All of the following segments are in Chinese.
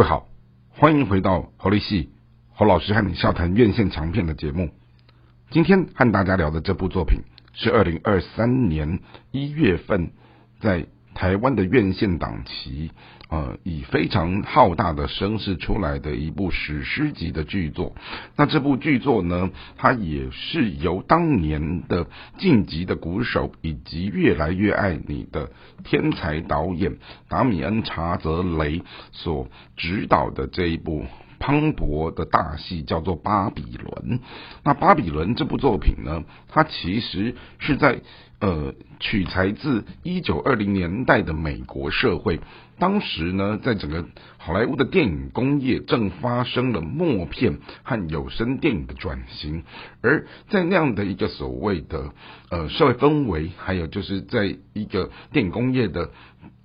各位好，欢迎回到侯立戏侯老师和你笑谈院线强片的节目。今天和大家聊的这部作品是二零二三年一月份在台湾的院线档期，呃，以非常浩大的声势出来的一部史诗级的剧作。那这部剧作呢，它也是由当年的晋级的鼓手以及越来越爱你的天才导演达米恩查泽雷所指导的这一部。磅礴的大戏叫做《巴比伦》。那《巴比伦》这部作品呢，它其实是在呃取材自一九二零年代的美国社会。当时呢，在整个好莱坞的电影工业正发生了默片和有声电影的转型，而在那样的一个所谓的呃社会氛围，还有就是在一个电影工业的。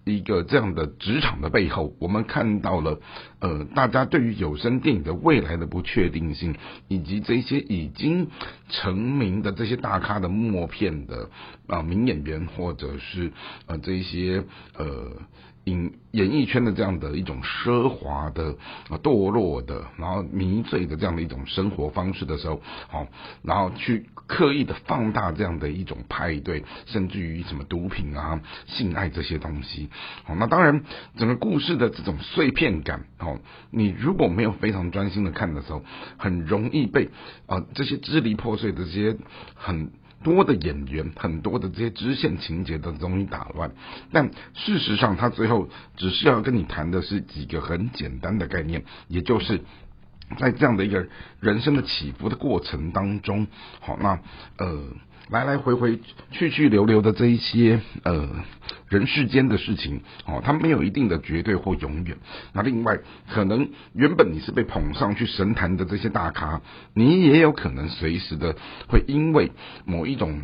一个这样的职场的背后，我们看到了，呃，大家对于有声电影的未来的不确定性，以及这些已经成名的这些大咖的默片的啊名演员，或者是呃这些呃。影演艺圈的这样的一种奢华的啊、堕落的，然后迷醉的这样的一种生活方式的时候，好，然后去刻意的放大这样的一种派对，甚至于什么毒品啊、性爱这些东西，好，那当然整个故事的这种碎片感，哦，你如果没有非常专心的看的时候，很容易被啊这些支离破碎的这些很。多的演员，很多的这些支线情节都容易打乱，但事实上，他最后只是要跟你谈的是几个很简单的概念，也就是在这样的一个人生的起伏的过程当中，好，那呃。来来回回、去去留留的这一些呃人世间的事情哦，它没有一定的绝对或永远。那另外，可能原本你是被捧上去神坛的这些大咖，你也有可能随时的会因为某一种。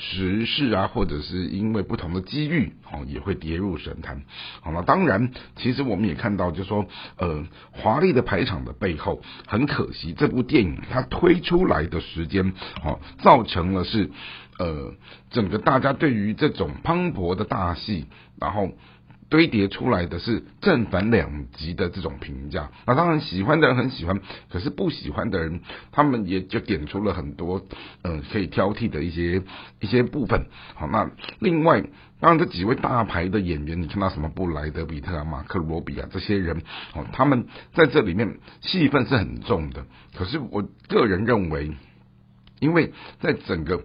时事啊，或者是因为不同的机遇，哦，也会跌入神坛。好了，当然，其实我们也看到，就说，呃，华丽的排场的背后，很可惜，这部电影它推出来的时间，哦，造成了是，呃，整个大家对于这种磅礴的大戏，然后。堆叠出来的是正反两极的这种评价，那当然喜欢的人很喜欢，可是不喜欢的人，他们也就点出了很多嗯可以挑剔的一些一些部分。好，那另外当然这几位大牌的演员，你看到什么布莱德比特啊、马克罗比啊这些人，哦，他们在这里面戏份是很重的。可是我个人认为，因为在整个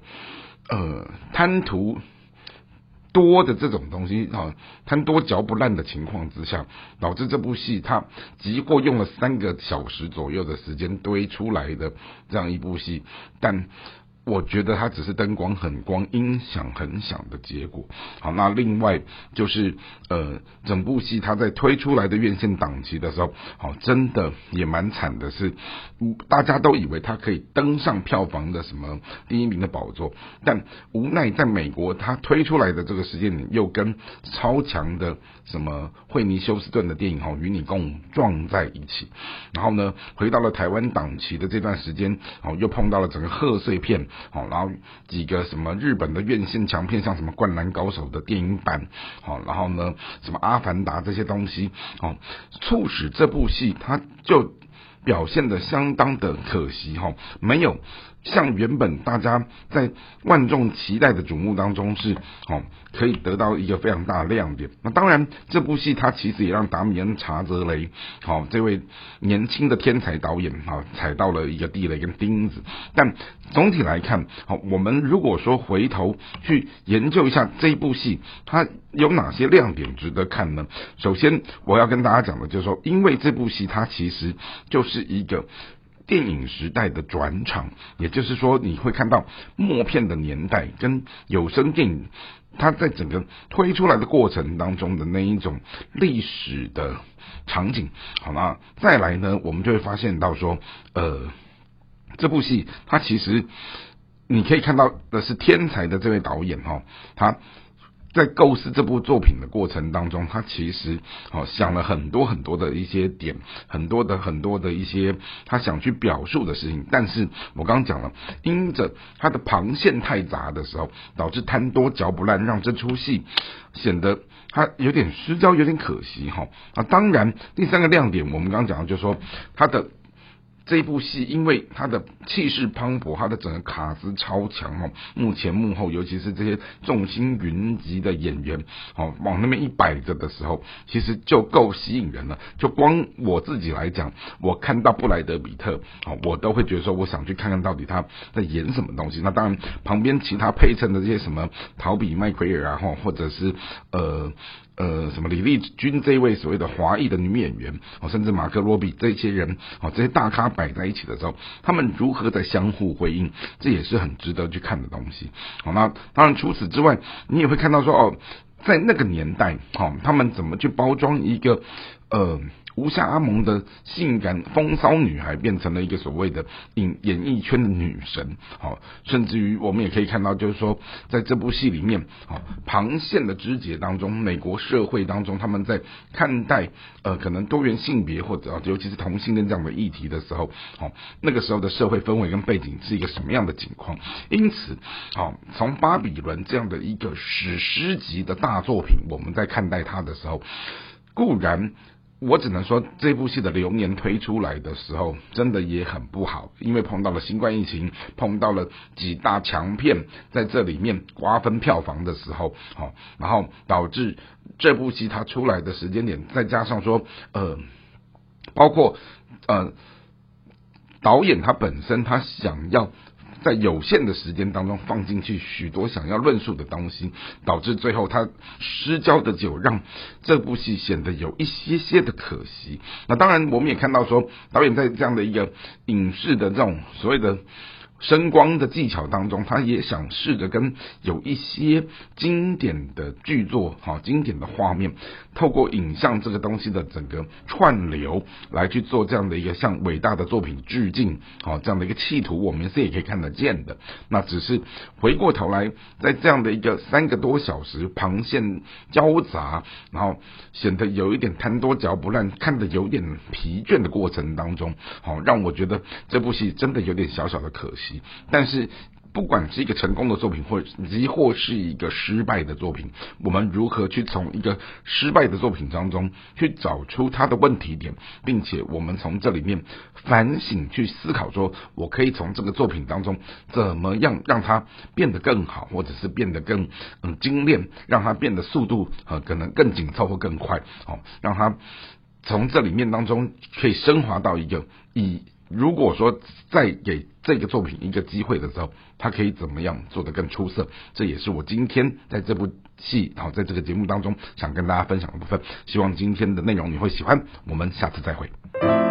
呃贪图。多的这种东西啊，贪多嚼不烂的情况之下，导致这部戏它集过用了三个小时左右的时间堆出来的这样一部戏，但。我觉得它只是灯光很光、音响很响的结果。好，那另外就是呃，整部戏它在推出来的院线档期的时候，好，真的也蛮惨的，是大家都以为它可以登上票房的什么第一名的宝座，但无奈在美国它推出来的这个时间点又跟超强的什么惠尼休斯顿的电影哈与你共撞在一起，然后呢，回到了台湾档期的这段时间，哦，又碰到了整个贺岁片。好，然后几个什么日本的院线强片，像什么《灌篮高手》的电影版，好，然后呢，什么《阿凡达》这些东西，哦，促使这部戏它就表现的相当的可惜，哈，没有。像原本大家在万众期待的瞩目当中是哦，可以得到一个非常大的亮点。那当然，这部戏它其实也让达米恩查泽雷好这位年轻的天才导演哈踩到了一个地雷跟钉子。但总体来看，好，我们如果说回头去研究一下这一部戏，它有哪些亮点值得看呢？首先，我要跟大家讲的就是说，因为这部戏它其实就是一个。电影时代的转场，也就是说，你会看到默片的年代跟有声电影，它在整个推出来的过程当中的那一种历史的场景。好了，再来呢，我们就会发现到说，呃，这部戏它其实你可以看到的是天才的这位导演哈，他在构思这部作品的过程当中，他其实哦想了很多很多的一些点，很多的很多的一些他想去表述的事情。但是我刚刚讲了，因着他的旁线太杂的时候，导致贪多嚼不烂，让这出戏显得他有点失焦，有点可惜哈。啊，当然第三个亮点，我们刚刚讲的就是说他的。这部戏因为它的气势磅礴，它的整个卡司超强哦，幕前幕后，尤其是这些众星云集的演员，哦，往那边一摆着的时候，其实就够吸引人了。就光我自己来讲，我看到布莱德比特，哦，我都会觉得说，我想去看看到底他在演什么东西。那当然，旁边其他配衬的这些什么陶比麦奎尔啊，哈，或者是呃。呃，什么李丽君这一位所谓的华裔的女演员，哦，甚至马克罗比这些人，哦，这些大咖摆在一起的时候，他们如何在相互回应，这也是很值得去看的东西。好，那当然除此之外，你也会看到说，哦，在那个年代，哦，他们怎么去包装一个，呃。无暇阿蒙的性感风骚女孩变成了一个所谓的演演艺圈的女神，好，甚至于我们也可以看到，就是说在这部戏里面，好，旁线的肢解当中，美国社会当中他们在看待呃可能多元性别或者尤其是同性恋这样的议题的时候，好，那个时候的社会氛围跟背景是一个什么样的情况？因此，好，从巴比伦这样的一个史诗级的大作品，我们在看待它的时候，固然。我只能说，这部戏的流年推出来的时候，真的也很不好，因为碰到了新冠疫情，碰到了几大强片在这里面瓜分票房的时候，好，然后导致这部戏它出来的时间点，再加上说，呃，包括呃，导演他本身他想要。在有限的时间当中放进去许多想要论述的东西，导致最后他失焦的酒，让这部戏显得有一些些的可惜。那当然，我们也看到说，导演在这样的一个影视的这种所谓的。声光的技巧当中，他也想试着跟有一些经典的剧作，哈，经典的画面，透过影像这个东西的整个串流来去做这样的一个向伟大的作品致敬，好，这样的一个企图，我们是也可以看得见的。那只是回过头来，在这样的一个三个多小时旁线交杂，然后显得有一点贪多嚼不烂，看得有点疲倦的过程当中，好，让我觉得这部戏真的有点小小的可惜。但是，不管是一个成功的作品，或亦或是一个失败的作品，我们如何去从一个失败的作品当中去找出它的问题点，并且我们从这里面反省去思考，说我可以从这个作品当中怎么样让它变得更好，或者是变得更嗯精炼，让它变得速度呃可能更紧凑或更快，好，让它从这里面当中可以升华到一个以。如果说再给这个作品一个机会的时候，他可以怎么样做得更出色？这也是我今天在这部戏，然后在这个节目当中想跟大家分享的部分。希望今天的内容你会喜欢。我们下次再会。